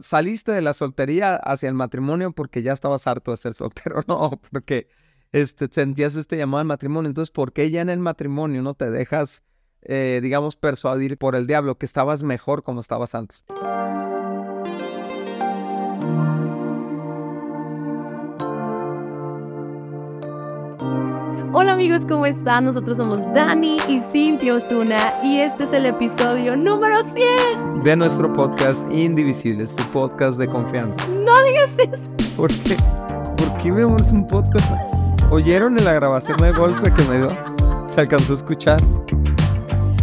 saliste de la soltería hacia el matrimonio porque ya estabas harto de ser soltero, no, porque este, sentías este llamado al matrimonio. Entonces, ¿por qué ya en el matrimonio no te dejas, eh, digamos, persuadir por el diablo que estabas mejor como estabas antes? Amigos, ¿cómo están? Nosotros somos Dani y Cintia Osuna y este es el episodio número 100 de nuestro podcast Indivisibles, tu podcast de confianza. No digas eso. ¿Por qué? ¿Por qué vemos un podcast? ¿Oyeron en la grabación de golpe que me dio? ¿Se alcanzó a escuchar?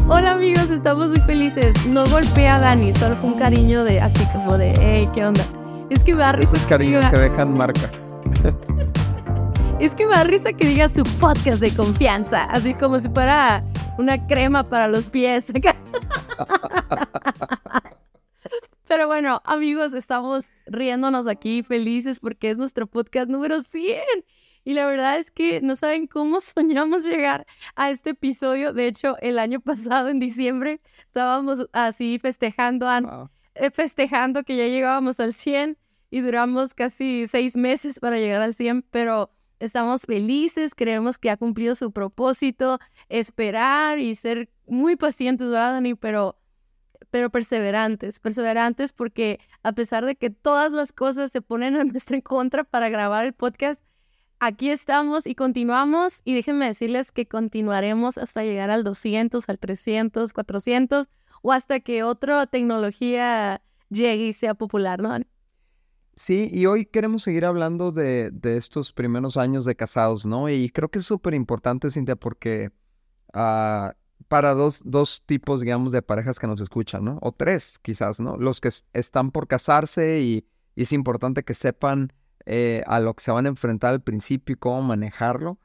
Hola amigos, estamos muy felices. No golpea a Dani, solo fue un cariño de así como de, hey, ¿qué onda? Es que me da risa. Esos cariños que dejan marca. Es que me da risa que diga su podcast de confianza, así como si fuera una crema para los pies. Pero bueno, amigos, estamos riéndonos aquí felices porque es nuestro podcast número 100. Y la verdad es que no saben cómo soñamos llegar a este episodio. De hecho, el año pasado, en diciembre, estábamos así festejando, eh, festejando que ya llegábamos al 100 y duramos casi seis meses para llegar al 100, pero estamos felices, creemos que ha cumplido su propósito, esperar y ser muy pacientes, ¿verdad, Dani? Pero, pero perseverantes, perseverantes porque a pesar de que todas las cosas se ponen a nuestra contra para grabar el podcast, aquí estamos y continuamos y déjenme decirles que continuaremos hasta llegar al 200, al 300, 400 o hasta que otra tecnología llegue y sea popular, ¿no? Sí, y hoy queremos seguir hablando de, estos primeros años de casados, ¿no? Y creo que es súper importante, Cintia, porque ah, para dos, dos tipos, digamos, de parejas que nos escuchan, ¿no? O tres, quizás, ¿no? Los que están por casarse y, es importante que sepan eh, a lo que se van a enfrentar al principio y cómo manejarlo.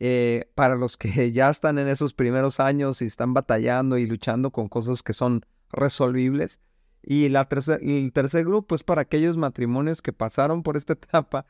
Eh, para los que ya están en esos primeros años y están batallando y luchando con cosas que son resolvibles, y la el tercer grupo es para aquellos matrimonios que pasaron por esta etapa,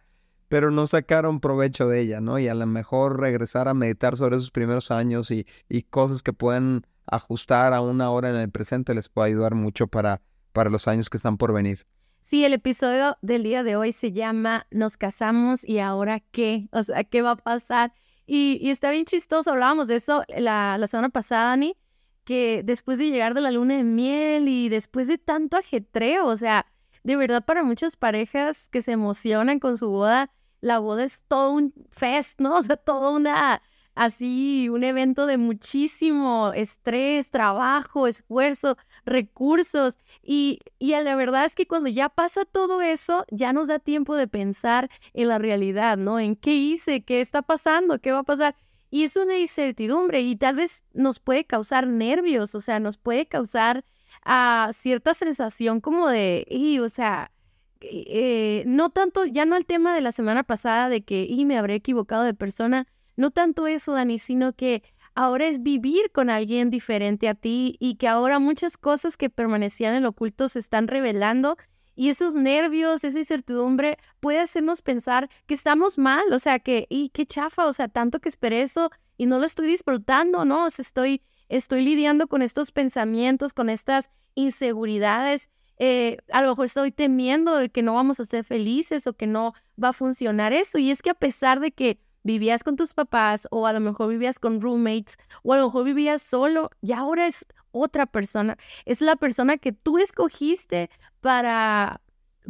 pero no sacaron provecho de ella, ¿no? Y a lo mejor regresar a meditar sobre esos primeros años y, y cosas que pueden ajustar a una hora en el presente les puede ayudar mucho para, para los años que están por venir. Sí, el episodio del día de hoy se llama Nos casamos y ahora qué, o sea, ¿qué va a pasar? Y, y está bien chistoso, hablábamos de eso la, la semana pasada, Ani, que después de llegar de la luna de miel y después de tanto ajetreo, o sea, de verdad para muchas parejas que se emocionan con su boda, la boda es todo un fest, ¿no? O sea, todo una, así, un evento de muchísimo estrés, trabajo, esfuerzo, recursos. Y, y la verdad es que cuando ya pasa todo eso, ya nos da tiempo de pensar en la realidad, ¿no? En qué hice, qué está pasando, qué va a pasar. Y es una incertidumbre y tal vez nos puede causar nervios, o sea, nos puede causar ah, cierta sensación como de, y, o sea, eh, no tanto, ya no el tema de la semana pasada de que, y me habré equivocado de persona, no tanto eso, Dani, sino que ahora es vivir con alguien diferente a ti y que ahora muchas cosas que permanecían en lo oculto se están revelando y esos nervios, esa incertidumbre puede hacernos pensar que estamos mal, o sea, que, y qué chafa, o sea, tanto que esperé eso y no lo estoy disfrutando, ¿no? O sea, estoy, estoy lidiando con estos pensamientos, con estas inseguridades. Eh, a lo mejor estoy temiendo de que no vamos a ser felices o que no va a funcionar eso. Y es que a pesar de que vivías con tus papás o a lo mejor vivías con roommates o a lo mejor vivías solo y ahora es otra persona. Es la persona que tú escogiste para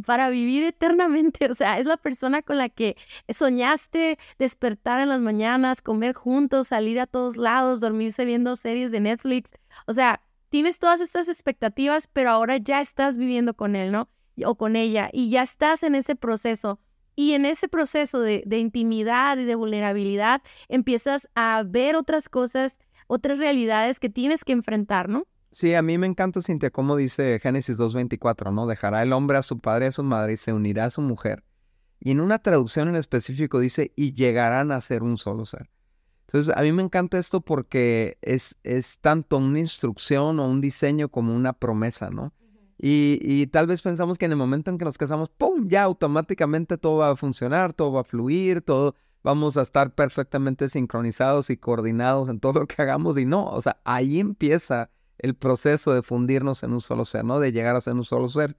para vivir eternamente, o sea, es la persona con la que soñaste despertar en las mañanas, comer juntos, salir a todos lados, dormirse viendo series de Netflix, o sea, tienes todas estas expectativas, pero ahora ya estás viviendo con él, ¿no? O con ella, y ya estás en ese proceso y en ese proceso de, intimidad y de vulnerabilidad empiezas a ver otras cosas, otras realidades que tienes que enfrentar, ¿no? Sí, a mí me encanta, Cintia, como dice Génesis 2.24, ¿no? Dejará el hombre a su padre y a su madre y se unirá a su mujer. Y en una traducción en específico dice, y llegarán a ser un solo ser. Entonces, a mí me encanta esto porque es, es tanto una instrucción o un diseño como una promesa, ¿no? Y, tal vez pensamos que en el momento en que nos casamos, ¡pum! Ya automáticamente todo va a funcionar, todo va a fluir, todo vamos a estar perfectamente sincronizados y coordinados en todo lo que hagamos. Y no, o sea, ahí empieza el proceso de fundirnos en un solo ser, ¿no? De llegar a ser un solo ser.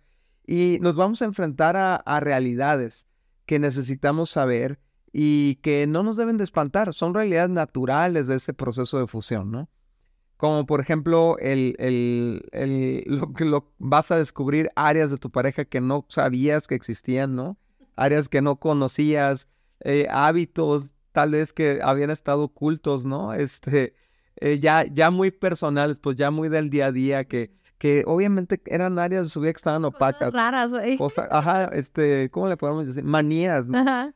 y nos vamos a enfrentar a, realidades que necesitamos saber y que no nos deben de espantar, son realidades naturales de ese proceso de fusión, ¿no? Como por ejemplo, el, el, el, lo que lo, vas a descubrir áreas de tu pareja que no sabías que existían, ¿no? Áreas que no conocías, eh, hábitos tal vez que habían estado ocultos, ¿no? Este, eh, ya, ya muy personales, pues ya muy del día a día, que, que obviamente eran áreas de su vida que estaban opacas. raras, güey. ajá, este, ¿cómo le podemos decir? Manías, ¿no? Ajá.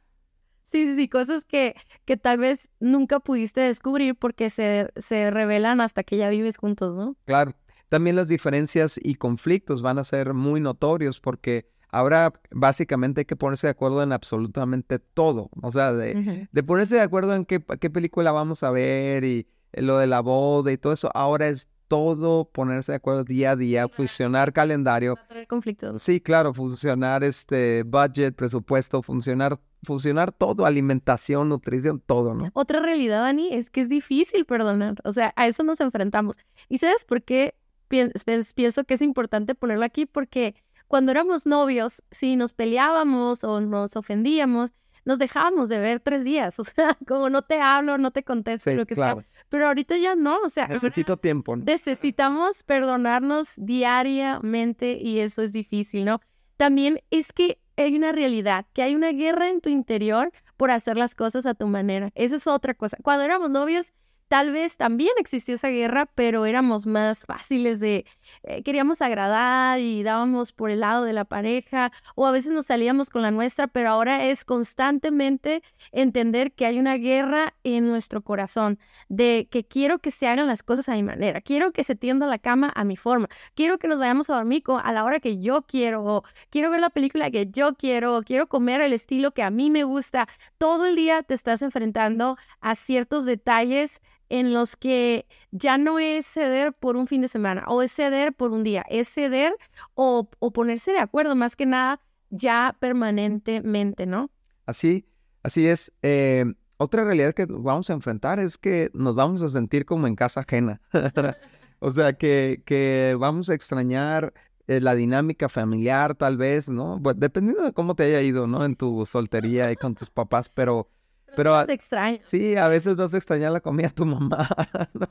Sí, sí, sí, cosas que, que tal vez nunca pudiste descubrir porque se, se revelan hasta que ya vives juntos, ¿no? Claro. También las diferencias y conflictos van a ser muy notorios porque Ahora básicamente hay que ponerse de acuerdo en absolutamente todo. O sea, de, de ponerse de acuerdo en qué, qué, película vamos a ver y lo de la boda y todo eso. Ahora es todo ponerse de acuerdo día a día, funcionar calendario. Conflictos. Sí, claro, funcionar este budget, presupuesto, funcionar, funcionar todo, alimentación, nutrición, todo, ¿no? Otra realidad, Dani, es que es difícil perdonar. O sea, a eso nos enfrentamos. ¿Y sabes por qué pienso que es importante ponerlo aquí? Porque cuando éramos novios, si nos peleábamos o nos ofendíamos, nos dejábamos de ver tres días, o sea, como no te hablo, no te contesto, lo que sea. Pero ahorita ya no, o sea. Necesito tiempo. Necesitamos perdonarnos diariamente y eso es difícil, ¿no? También es que hay una realidad, que hay una guerra en tu interior por hacer las cosas a tu manera. Esa es otra cosa. Cuando éramos novios, Tal vez también existió esa guerra, pero éramos más fáciles de, eh, queríamos agradar y dábamos por el lado de la pareja o a veces nos salíamos con la nuestra, pero ahora es constantemente entender que hay una guerra en nuestro corazón, de que quiero que se hagan las cosas a mi manera, quiero que se tienda la cama a mi forma, quiero que nos vayamos a dormir a la hora que yo quiero, quiero ver la película que yo quiero, quiero comer el estilo que a mí me gusta. Todo el día te estás enfrentando a ciertos detalles en los que ya no es ceder por un fin de semana o es ceder por un día, es ceder o, ponerse de acuerdo más que nada ya permanentemente, ¿no? Así, así es. Eh, otra realidad que vamos a enfrentar es que nos vamos a sentir como en casa ajena. o sea, que, que vamos a extrañar eh, la dinámica familiar tal vez, ¿no? dependiendo de cómo te haya ido, ¿no? En tu soltería y con tus papás, pero pero. Sí, a veces vas a extrañar la comida de tu mamá,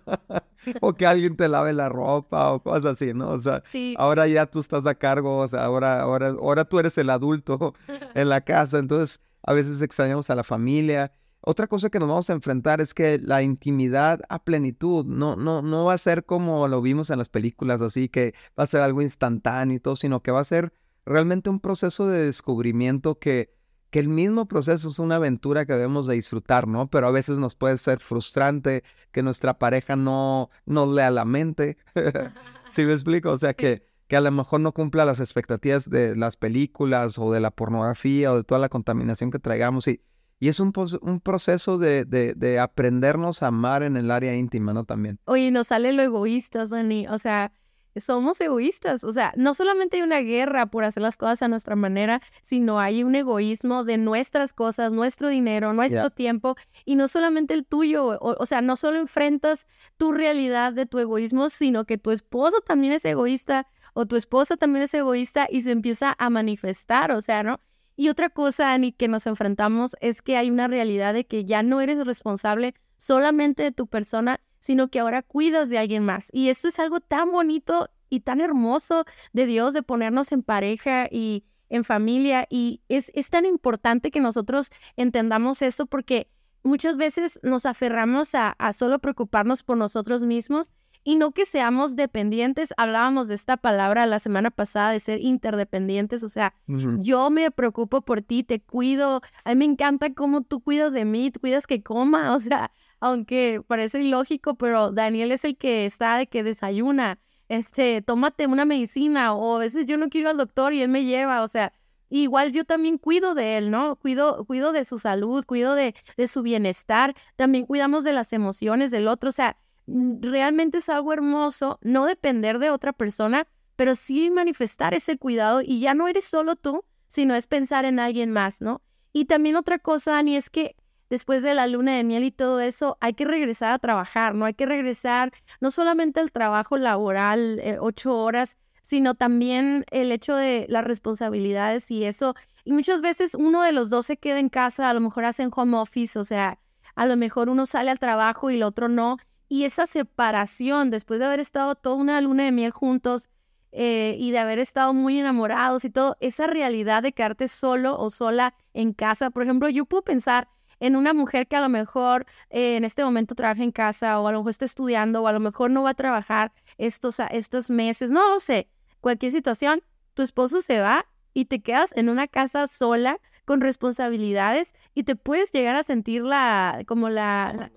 o que alguien te lave la ropa o cosas así, ¿no? O sea, ahora ya tú estás a cargo, o sea, ahora, ahora, ahora tú eres el adulto en la casa, entonces a veces extrañamos a la familia. Otra cosa que nos vamos a enfrentar es que la intimidad a plenitud no, no, no va a ser como lo vimos en las películas, así que va a ser algo instantáneo y todo, sino que va a ser realmente un proceso de descubrimiento que que el mismo proceso es una aventura que debemos de disfrutar, ¿no? Pero a veces nos puede ser frustrante que nuestra pareja no nos lea la mente. ¿Sí me explico? O sea, que, que a lo mejor no cumpla las expectativas de las películas o de la pornografía o de toda la contaminación que traigamos. Y, y es un, un proceso de, de, de, aprendernos a amar en el área íntima, ¿no? También. Oye, nos sale lo egoísta, Sonny. O sea, somos egoístas. O sea, no solamente hay una guerra por hacer las cosas a nuestra manera, sino hay un egoísmo de nuestras cosas, nuestro dinero, nuestro tiempo, y no solamente el tuyo. O, sea, no solo enfrentas tu realidad de tu egoísmo, sino que tu esposo también es egoísta o tu esposa también es egoísta y se empieza a manifestar, o sea, ¿no? Y otra cosa, Ani, que nos enfrentamos es que hay una realidad de que ya no eres responsable solamente de tu persona, sino que ahora cuidas de alguien más. Y esto es algo tan bonito y tan hermoso de Dios, de ponernos en pareja y en familia. Y es, es tan importante que nosotros entendamos eso porque muchas veces nos aferramos a, a solo preocuparnos por nosotros mismos y no que seamos dependientes. Hablábamos de esta palabra la semana pasada de ser interdependientes, o sea, yo me preocupo por ti, te cuido, a mí me encanta cómo tú cuidas de mí, tú cuidas que coma, o sea, aunque parece ilógico, pero Daniel es el que está de que desayuna, este, tómate una medicina o a veces yo no quiero al doctor y él me lleva, o sea, igual yo también cuido de él, ¿no? Cuido, cuido de su salud, cuido de, de su bienestar, también cuidamos de las emociones del otro, o sea, realmente es algo hermoso no depender de otra persona, pero sí manifestar ese cuidado y ya no eres solo tú, sino es pensar en alguien más, ¿no? Y también otra cosa, Dani, es que después de la luna de miel y todo eso, hay que regresar a trabajar, ¿no? Hay que regresar no solamente al trabajo laboral, eh, ocho horas sino también el hecho de las responsabilidades y eso. Y muchas veces uno de los dos se queda en casa, a lo mejor hacen home office, o sea, a lo mejor uno sale al trabajo y el otro no. Y esa separación, después de haber estado toda una luna de miel juntos eh, y de haber estado muy enamorados y todo, esa realidad de quedarte solo o sola en casa, por ejemplo, yo puedo pensar en una mujer que a lo mejor eh, en este momento trabaja en casa o a lo mejor está estudiando o a lo mejor no va a trabajar estos, estos meses, no lo sé, cualquier situación, tu esposo se va y te quedas en una casa sola con responsabilidades y te puedes llegar a sentir la, como la,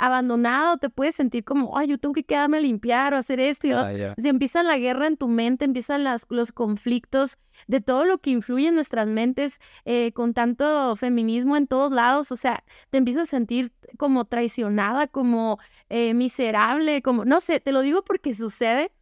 abandonado, te puedes sentir como, ay, yo tengo que quedarme a limpiar o hacer esto. Y ah, Si empieza la guerra en tu mente, empiezan las, los conflictos de todo lo que influye en nuestras mentes eh, con tanto feminismo en todos lados. O sea, te empiezas a sentir como traicionada, como eh, miserable, como, no sé, te lo digo porque sucede.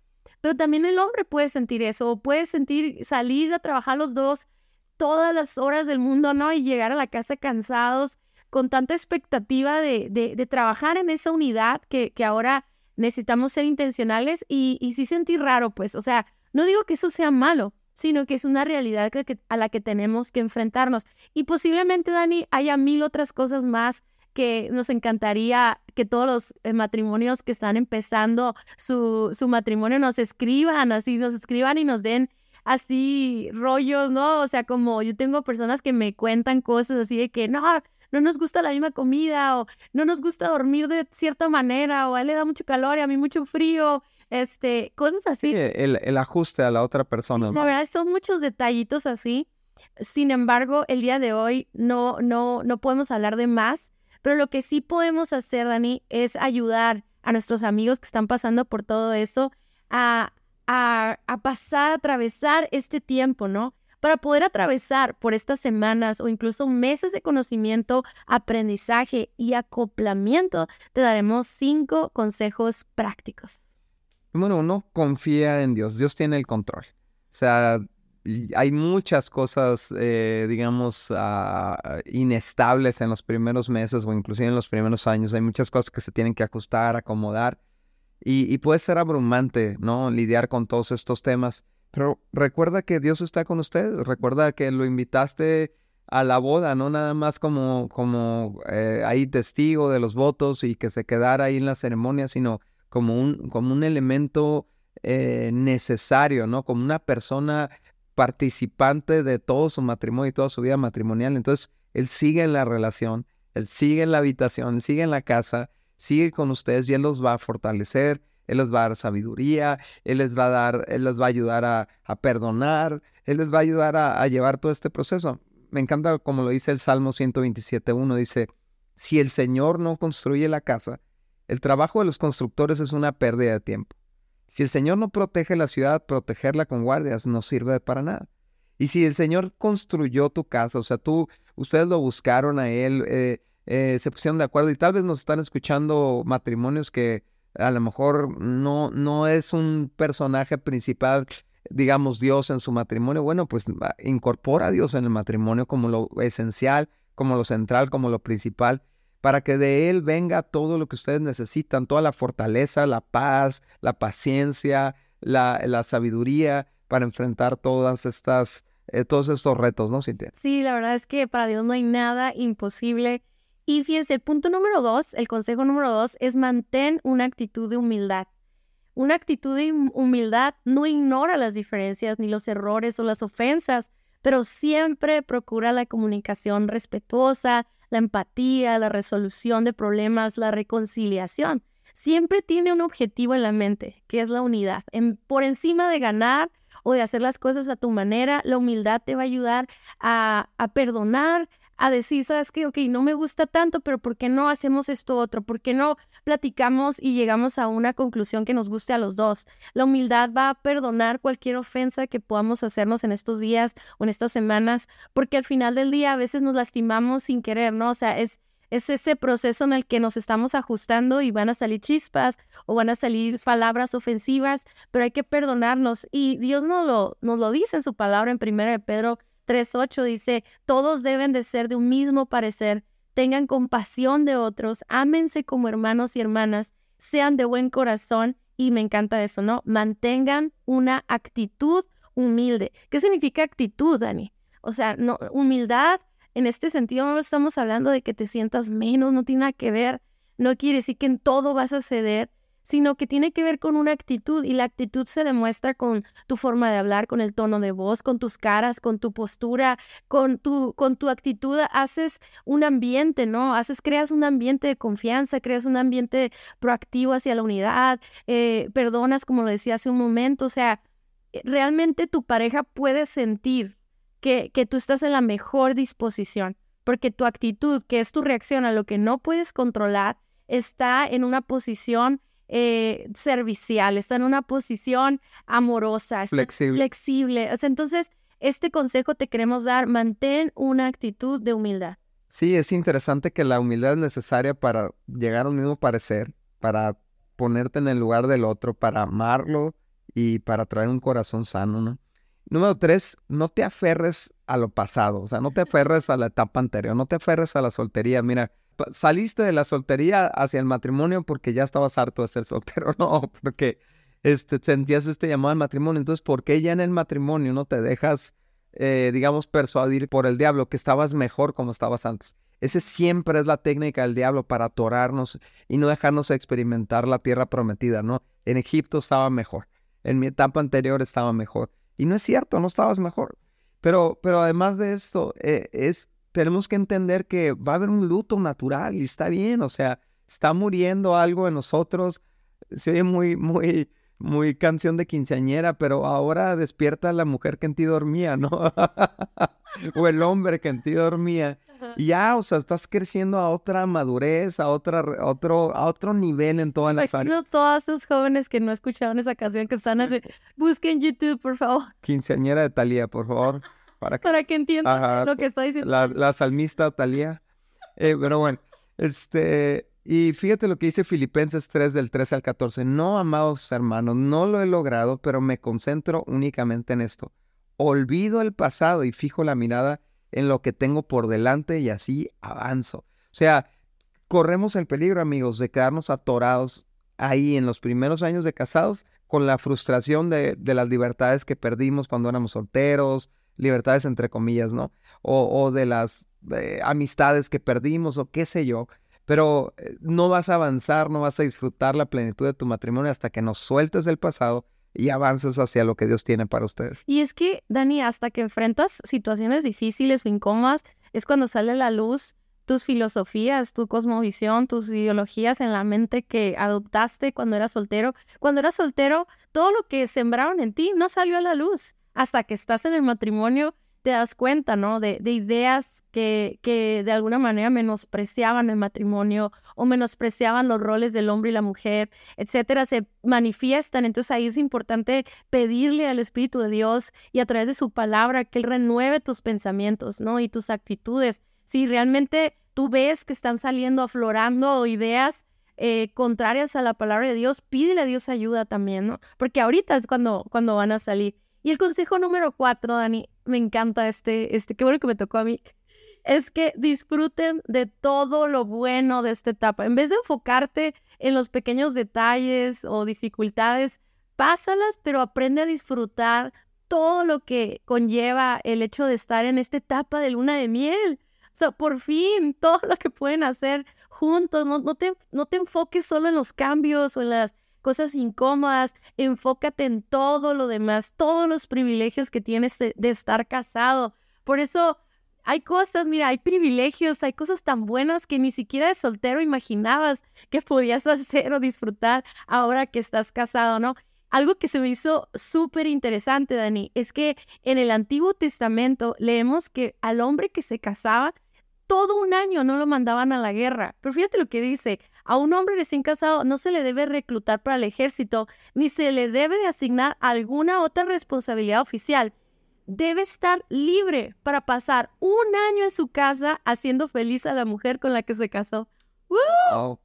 Pero también el hombre puede sentir eso, o puede sentir salir a trabajar los dos todas las horas del mundo, ¿no? Y llegar a la casa cansados con tanta expectativa de, de, trabajar en esa unidad que, que, ahora necesitamos ser intencionales y, y sí sentir raro, pues, o sea, no digo que eso sea malo, sino que es una realidad que, a la que tenemos que enfrentarnos. Y posiblemente, Dani, haya mil otras cosas más que nos encantaría que todos los eh, matrimonios que están empezando su, su matrimonio nos escriban, así nos escriban y nos den así rollos, ¿no? O sea, como yo tengo personas que me cuentan cosas así de que no, no nos gusta la misma comida o no nos gusta dormir de cierta manera o a él le da mucho calor y a mí mucho frío, este, cosas así. Sí, el, ajuste a la otra persona. La verdad, son muchos detallitos así. Sin embargo, el día de hoy no, no, no podemos hablar de más, pero lo que sí podemos hacer, Dani, es ayudar a nuestros amigos que están pasando por todo eso a, a, a pasar, a atravesar este tiempo, ¿no? Para poder atravesar por estas semanas o incluso meses de conocimiento, aprendizaje y acoplamiento, te daremos cinco consejos prácticos. Bueno, uno confía en Dios, Dios tiene el control. O sea, hay muchas cosas, eh, digamos, ah, inestables en los primeros meses o inclusive en los primeros años. Hay muchas cosas que se tienen que ajustar, acomodar. Y, y, puede ser abrumante, ¿no? Lidiar con todos estos temas. Pero recuerda que Dios está con usted, recuerda que lo invitaste a la boda, no nada más como, como eh, ahí testigo de los votos y que se quedara ahí en la ceremonia, sino como un, como un elemento eh, necesario, ¿no? Como una persona participante de todo su matrimonio y toda su vida matrimonial. Entonces, él sigue en la relación, él sigue en la habitación, sigue en la casa, sigue con ustedes y él los va a fortalecer, él les va a dar sabiduría, Él les va a dar, Él les va a ayudar a, perdonar, Él les va a ayudar a, llevar todo este proceso. Me encanta como lo dice el Salmo 127.1, dice, si el Señor no construye la casa, el trabajo de los constructores es una pérdida de tiempo. Si el Señor no protege la ciudad, protegerla con guardias no sirve para nada. Y si el Señor construyó tu casa, o sea, tú, ustedes lo buscaron a Él, eh, eh, se pusieron de acuerdo y tal vez nos están escuchando matrimonios que a lo mejor no, no es un personaje principal, digamos, Dios en su matrimonio, bueno, pues incorpora a Dios en el matrimonio como lo esencial, como lo central, como lo principal, para que de Él venga todo lo que ustedes necesitan, toda la fortaleza, la paz, la paciencia, la, la sabiduría para enfrentar todas estas, eh, todos estos retos, ¿no, Cintia? Sí, la verdad es que para Dios no hay nada imposible y fíjense, el punto número dos, el consejo número dos es mantén una actitud de humildad. Una actitud de humildad no ignora las diferencias ni los errores o las ofensas, pero siempre procura la comunicación respetuosa, la empatía, la resolución de problemas, la reconciliación. Siempre tiene un objetivo en la mente, que es la unidad. por encima de ganar o de hacer las cosas a tu manera, la humildad te va a ayudar a, a perdonar, a decir, sabes qué, ok, no me gusta tanto, pero ¿por qué no hacemos esto otro? ¿Por qué no platicamos y llegamos a una conclusión que nos guste a los dos? La humildad va a perdonar cualquier ofensa que podamos hacernos en estos días o en estas semanas, porque al final del día a veces nos lastimamos sin querer, ¿no? O sea, es, es ese proceso en el que nos estamos ajustando y van a salir chispas o van a salir palabras ofensivas, pero hay que perdonarnos. Y Dios nos lo, nos lo dice en su palabra en Primera de Pedro 3.8 dice, todos deben de ser de un mismo parecer, tengan compasión de otros, ámense como hermanos y hermanas, sean de buen corazón y me encanta eso, ¿no? Mantengan una actitud humilde. ¿Qué significa actitud, Dani? O sea, no, humildad en este sentido no estamos hablando de que te sientas menos, no tiene nada que ver, no quiere decir que en todo vas a ceder, sino que tiene que ver con una actitud y la actitud se demuestra con tu forma de hablar, con el tono de voz, con tus caras, con tu postura, con tu, con tu actitud haces un ambiente, ¿no? Haces, creas un ambiente de confianza, creas un ambiente proactivo hacia la unidad, eh, perdonas, como lo decía hace un momento, o sea, eh, realmente tu pareja puede sentir que, que tú estás en la mejor disposición, porque tu actitud, que es tu reacción a lo que no puedes controlar, está en una posición eh, servicial, está en una posición amorosa, flexible. flexible. entonces, este consejo te queremos dar, mantén una actitud de humildad. Sí, es interesante que la humildad es necesaria para llegar a un mismo parecer, para ponerte en el lugar del otro, para amarlo y para traer un corazón sano, ¿no? Número tres, no te aferres a lo pasado, o sea, no te aferres a la etapa anterior, no te aferres a la soltería. Mira, saliste de la soltería hacia el matrimonio porque ya estabas harto de ser soltero, no, porque este, sentías este llamado al matrimonio. Entonces, ¿por qué ya en el matrimonio no te dejas, eh, digamos, persuadir por el diablo que estabas mejor como estabas antes? Ese siempre es la técnica del diablo para atorarnos y no dejarnos experimentar la tierra prometida, ¿no? En Egipto estaba mejor, en mi etapa anterior estaba mejor. Y no es cierto, no estabas mejor. Pero, pero además de esto, eh, es tenemos que entender que va a haber un luto natural y está bien, o sea, está muriendo algo en nosotros. Se oye muy, muy, muy canción de quinceañera, pero ahora despierta la mujer que en ti dormía, ¿no? o el hombre que en ti dormía. Y ya, o sea, estás creciendo a otra madurez, a otra, otro, a otro nivel en todas las áreas. todos esos jóvenes que no escucharon esa canción que están así, busquen YouTube, por favor. Quinceañera de Talía, por favor. Para que, entiendas lo que está diciendo. La, salmista Talía. Eh, pero bueno, este, y fíjate lo que dice Filipenses 3 del 13 al 14. No, amados hermanos, no lo he logrado, pero me concentro únicamente en esto. Olvido el pasado y fijo la mirada en lo que tengo por delante y así avanzo. O sea, corremos el peligro, amigos, de quedarnos atorados ahí en los primeros años de casados con la frustración de, de las libertades que perdimos cuando éramos solteros, libertades entre comillas, ¿no? O, de las eh, amistades que perdimos o qué sé yo. Pero eh, no vas a avanzar, no vas a disfrutar la plenitud de tu matrimonio hasta que nos sueltes el pasado y avances hacia lo que Dios tiene para ustedes. Y es que, Dani, hasta que enfrentas situaciones difíciles o incómodas, es cuando sale la luz tus filosofías, tu cosmovisión, tus ideologías en la mente que adoptaste cuando eras soltero. Cuando eras soltero, todo lo que sembraron en ti no salió a la luz hasta que estás en el matrimonio te das cuenta, ¿no? De, ideas que, que, de alguna manera menospreciaban el matrimonio o menospreciaban los roles del hombre y la mujer, etcétera, se manifiestan. Entonces ahí es importante pedirle al Espíritu de Dios y a través de su palabra que Él renueve tus pensamientos, ¿no? Y tus actitudes. Si realmente tú ves que están saliendo, aflorando ideas eh, contrarias a la palabra de Dios, pídele a Dios ayuda también, ¿no? Porque ahorita es cuando, cuando van a salir. Y el consejo número cuatro, Dani, me encanta este, este, qué bueno que me tocó a mí, es que disfruten de todo lo bueno de esta etapa. En vez de enfocarte en los pequeños detalles o dificultades, pásalas, pero aprende a disfrutar todo lo que conlleva el hecho de estar en esta etapa de luna de miel. O sea, por fin, todo lo que pueden hacer juntos. No, no, te, no te enfoques solo en los cambios o en las cosas incómodas, enfócate en todo lo demás, todos los privilegios que tienes de, estar casado. Por eso hay cosas, mira, hay privilegios, hay cosas tan buenas que ni siquiera de soltero imaginabas que podías hacer o disfrutar ahora que estás casado, ¿no? Algo que se me hizo súper interesante, Dani, es que en el Antiguo Testamento leemos que al hombre que se casaba todo un año no lo mandaban a la guerra. Pero fíjate lo que dice, a un hombre recién casado no se le debe reclutar para el ejército, ni se le debe de asignar alguna otra responsabilidad oficial. Debe estar libre para pasar un año en su casa haciendo feliz a la mujer con la que se casó. ¡Woo!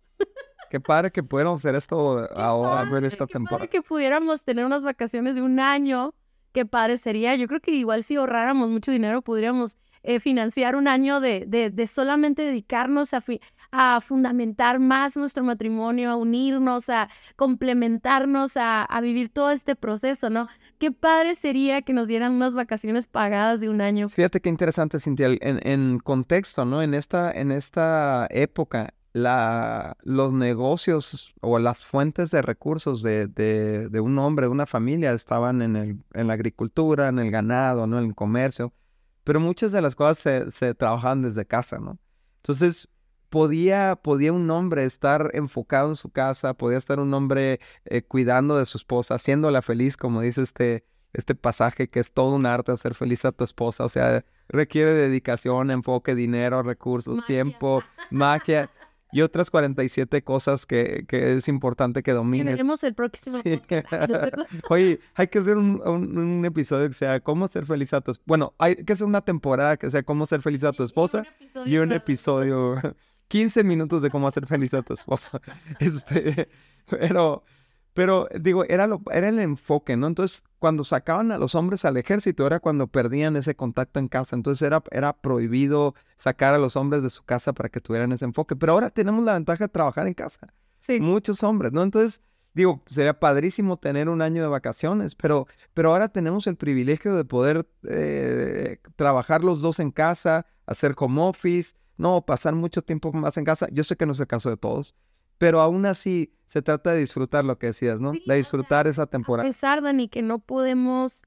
Qué padre que pudiéramos hacer esto ahora, ver esta qué temporada. Padre que pudiéramos tener unas vacaciones de un año. Qué padre sería. Yo creo que igual si ahorráramos mucho dinero, podríamos eh, financiar un año de, de, solamente dedicarnos a, a, fundamentar más nuestro matrimonio, a unirnos, a complementarnos, a, a, vivir todo este proceso, ¿no? Qué padre sería que nos dieran unas vacaciones pagadas de un año. Fíjate qué interesante, Cintia, en, en contexto, ¿no? En esta, en esta época, la, los negocios o las fuentes de recursos de, de, de, un hombre, de una familia, estaban en, el, en la agricultura, en el ganado, ¿no? en el comercio, pero muchas de las cosas se, se trabajaban desde casa, ¿no? Entonces, podía, podía un hombre estar enfocado en su casa, podía estar un hombre eh, cuidando de su esposa, haciéndola feliz, como dice este, este pasaje, que es todo un arte hacer feliz a tu esposa, o sea, requiere dedicación, enfoque, dinero, recursos, tiempo, magia y otras 47 cosas que, que es importante que domines. Tenemos el próximo Oye, hay que hacer un, un, episodio que sea cómo ser feliz a tu esposa. Bueno, hay que hacer una temporada que sea cómo ser feliz a tu esposa y un episodio, 15 minutos de cómo hacer feliz a tu esposa. Este, pero pero digo, era, lo, era el enfoque, ¿no? Entonces, cuando sacaban a los hombres al ejército era cuando perdían ese contacto en casa. Entonces era, era prohibido sacar a los hombres de su casa para que tuvieran ese enfoque. Pero ahora tenemos la ventaja de trabajar en casa. Sí. Muchos hombres, ¿no? Entonces, digo, sería padrísimo tener un año de vacaciones, pero, pero ahora tenemos el privilegio de poder eh, trabajar los dos en casa, hacer home office, no, pasar mucho tiempo más en casa. Yo sé que no es el caso de todos, pero aún así se trata de disfrutar lo que decías, ¿no? de disfrutar esa temporada. A pesar, Dani, que no podemos,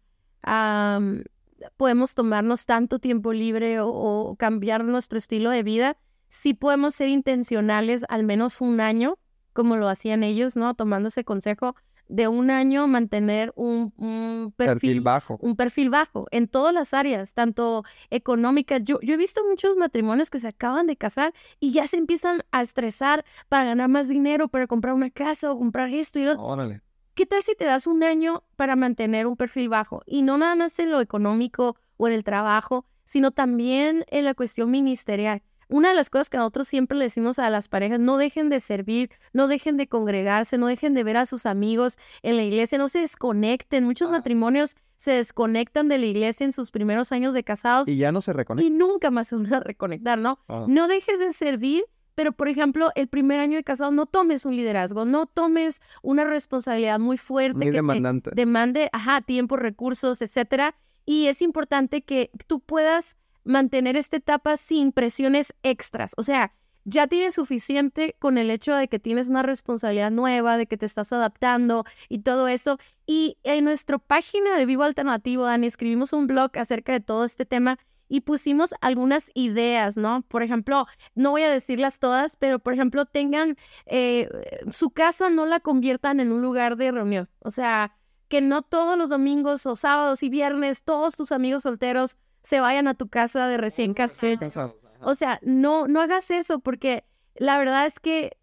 podemos tomarnos tanto tiempo libre o, cambiar nuestro estilo de vida, sí podemos ser intencionales al menos un año, como lo hacían ellos, ¿no? Tomando ese consejo de un año mantener un, perfil, bajo. Un perfil bajo en todas las áreas, tanto económicas. Yo, yo he visto muchos matrimonios que se acaban de casar y ya se empiezan a estresar para ganar más dinero, para comprar una casa o comprar esto y lo... Órale. ¿Qué tal si te das un año para mantener un perfil bajo? Y no nada más en lo económico o en el trabajo, sino también en la cuestión ministerial. Una de las cosas que nosotros siempre le decimos a las parejas, no dejen de servir, no dejen de congregarse, no dejen de ver a sus amigos en la iglesia, no se desconecten. Muchos matrimonios se desconectan de la iglesia en sus primeros años de casados. Y ya no se reconectan. Y nunca más se van a reconectar, ¿no? No dejes de servir, pero por ejemplo, el primer año de casado no tomes un liderazgo, no tomes una responsabilidad muy fuerte. Muy demandante. demande, ajá, tiempo, recursos, etcétera. Y es importante que tú puedas mantener esta etapa sin presiones extras. O sea, ya tienes suficiente con el hecho de que tienes una responsabilidad nueva, de que te estás adaptando y todo eso. Y en nuestra página de Vivo Alternativo, Dani, escribimos un blog acerca de todo este tema y pusimos algunas ideas, ¿no? Por ejemplo, no voy a decirlas todas, pero por ejemplo, tengan eh, su casa, no la conviertan en un lugar de reunión. O sea, que no todos los domingos o sábados y viernes todos tus amigos solteros se vayan a tu casa de recién casados. O sea, no, no hagas eso porque la verdad es que,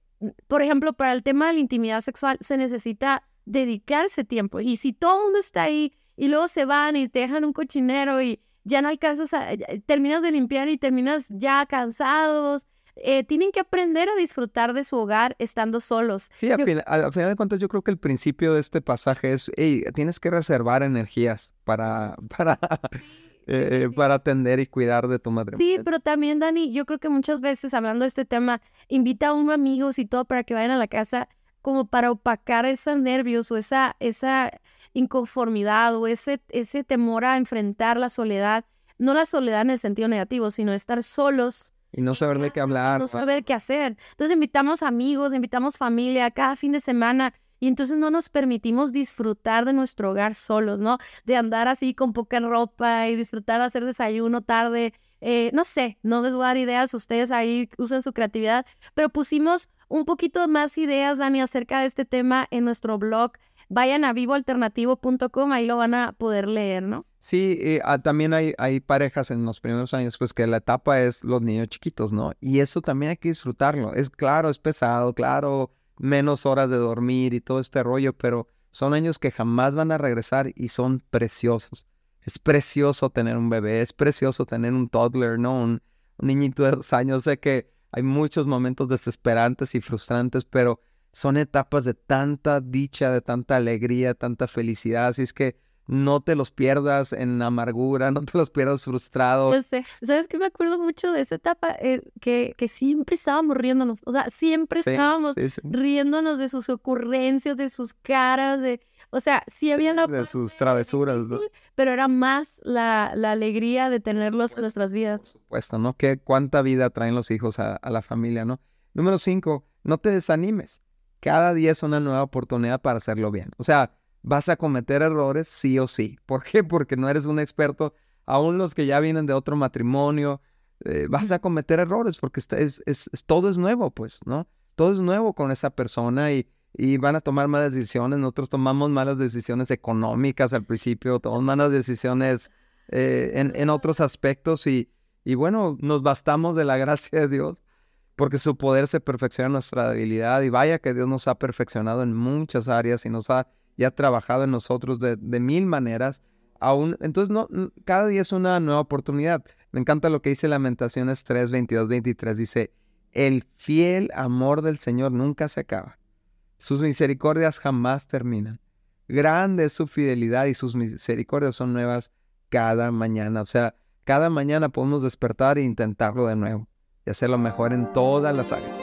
por ejemplo, para el tema de la intimidad sexual se necesita dedicarse tiempo. Y si todo el mundo está ahí y luego se van y te dejan un cochinero y ya no alcanzas a, terminas de limpiar y terminas ya cansados. Eh, tienen que aprender a disfrutar de su hogar estando solos. Sí, al, final, de cuentas yo creo que el principio de este pasaje es, hey, tienes que reservar energías para, para, eh, para atender y cuidar de tu matrimonio. Sí, pero también, Dani, yo creo que muchas veces hablando de este tema, invita a unos amigos y todo para que vayan a la casa como para opacar esos nervios o esa, esa inconformidad o ese, ese temor a enfrentar la soledad. No la soledad en el sentido negativo, sino estar solos. Y no saber de qué hablar. No saber qué hacer. Entonces invitamos amigos, invitamos familia cada fin de semana y entonces no nos permitimos disfrutar de nuestro hogar solos, ¿no? De andar así con poca ropa y disfrutar de hacer desayuno tarde. Eh, no sé, no les voy a dar ideas, ustedes ahí usen su creatividad, pero pusimos un poquito más ideas, Dani, acerca de este tema en nuestro blog. Vayan a vivoalternativo.com, ahí lo van a poder leer, ¿no? Sí, eh, ah, también hay, hay parejas en los primeros años, pues que la etapa es los niños chiquitos, ¿no? Y eso también hay que disfrutarlo. Es claro, es pesado, claro, menos horas de dormir y todo este rollo, pero son años que jamás van a regresar y son preciosos. Es precioso tener un bebé, es precioso tener un toddler, ¿no? Un, niñito de dos años. Sé que hay muchos momentos desesperantes y frustrantes, pero son etapas de tanta dicha, de tanta alegría, tanta felicidad. Así es que no te los pierdas en amargura, no te los pierdas frustrado. Yo sé. ¿Sabes qué? Me acuerdo mucho de esa etapa eh, que, que siempre estábamos riéndonos. O sea, siempre estábamos riéndonos de sus ocurrencias, de sus caras, de... O sea, sí había la... De sus travesuras. Pero era más la, alegría de tenerlos en nuestras vidas. Por supuesto, ¿no? ¿Qué, cuánta vida traen los hijos a, a la familia, ¿no? Número cinco, no te desanimes. Cada día es una nueva oportunidad para hacerlo bien. O sea, vas a cometer errores sí o sí. ¿Por qué? Porque no eres un experto. Aún los que ya vienen de otro matrimonio, eh, vas a cometer errores porque es, es, todo es nuevo, pues, ¿no? Todo es nuevo con esa persona y, y van a tomar malas decisiones. Nosotros tomamos malas decisiones económicas al principio, tomamos malas decisiones eh, en, en, otros aspectos y, y bueno, nos bastamos de la gracia de Dios porque su poder se perfecciona en nuestra debilidad y vaya que Dios nos ha perfeccionado en muchas áreas y nos ha y ha trabajado en nosotros de, mil maneras. Aún, entonces, no, cada día es una nueva oportunidad. Me encanta lo que dice Lamentaciones 3, 22, 23. Dice, el fiel amor del Señor nunca se acaba. Sus misericordias jamás terminan. Grande es su fidelidad y sus misericordias son nuevas cada mañana. O sea, cada mañana podemos despertar e intentarlo de nuevo y hacerlo mejor en todas las áreas.